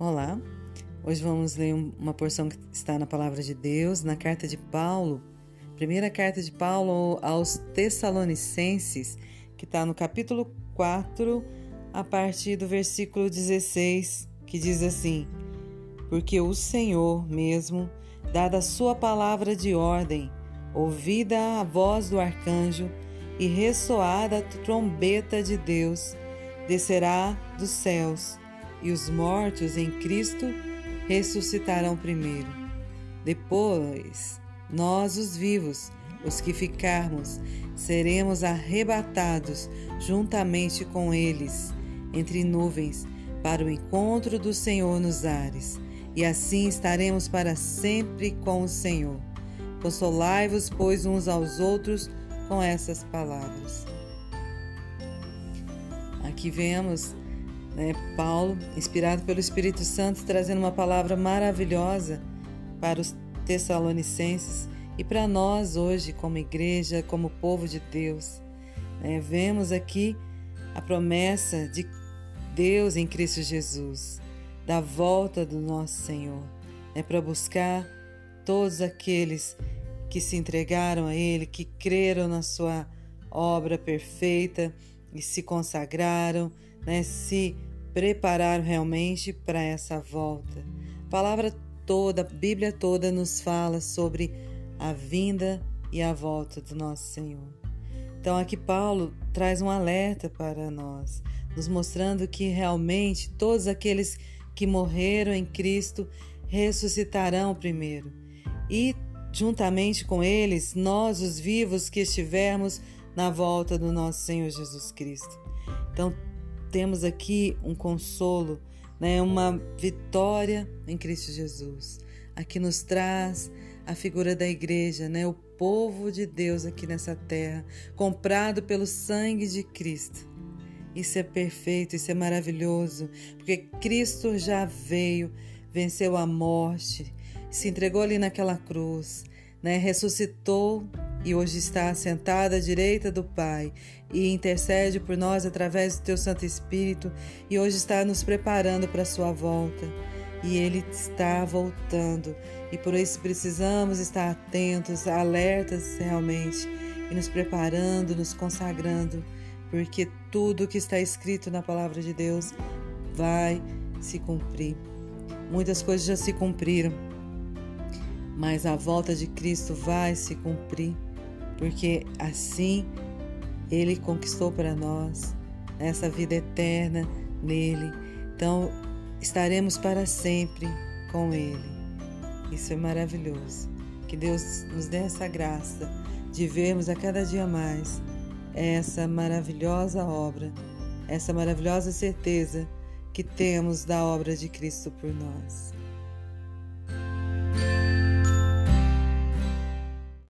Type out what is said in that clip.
Olá, hoje vamos ler uma porção que está na Palavra de Deus, na carta de Paulo, primeira carta de Paulo aos Tessalonicenses, que está no capítulo 4, a partir do versículo 16, que diz assim: Porque o Senhor mesmo, dada a sua palavra de ordem, ouvida a voz do arcanjo e ressoada a trombeta de Deus, descerá dos céus e os mortos em Cristo ressuscitarão primeiro. Depois, nós, os vivos, os que ficarmos, seremos arrebatados juntamente com eles, entre nuvens, para o encontro do Senhor nos ares, e assim estaremos para sempre com o Senhor. Consolai-vos, pois, uns aos outros com essas palavras. Aqui vemos né? Paulo, inspirado pelo Espírito Santo, trazendo uma palavra maravilhosa para os Tessalonicenses e para nós hoje, como igreja, como povo de Deus. Né? Vemos aqui a promessa de Deus em Cristo Jesus, da volta do nosso Senhor, né? para buscar todos aqueles que se entregaram a Ele, que creram na Sua obra perfeita e se consagraram, né? se preparar realmente para essa volta. A palavra toda, a Bíblia toda nos fala sobre a vinda e a volta do nosso Senhor. Então aqui Paulo traz um alerta para nós, nos mostrando que realmente todos aqueles que morreram em Cristo ressuscitarão primeiro. E juntamente com eles, nós os vivos que estivermos na volta do nosso Senhor Jesus Cristo. Então temos aqui um consolo, né, uma vitória em Cristo Jesus. Aqui nos traz a figura da igreja, né, o povo de Deus aqui nessa terra, comprado pelo sangue de Cristo. Isso é perfeito, isso é maravilhoso, porque Cristo já veio, venceu a morte, se entregou ali naquela cruz, né, ressuscitou e hoje está sentada à direita do Pai e intercede por nós através do teu Santo Espírito e hoje está nos preparando para a sua volta. E ele está voltando e por isso precisamos estar atentos, alertas realmente e nos preparando, nos consagrando, porque tudo que está escrito na palavra de Deus vai se cumprir. Muitas coisas já se cumpriram, mas a volta de Cristo vai se cumprir porque assim Ele conquistou para nós essa vida eterna nele. Então estaremos para sempre com Ele. Isso é maravilhoso. Que Deus nos dê essa graça de vermos a cada dia mais essa maravilhosa obra, essa maravilhosa certeza que temos da obra de Cristo por nós.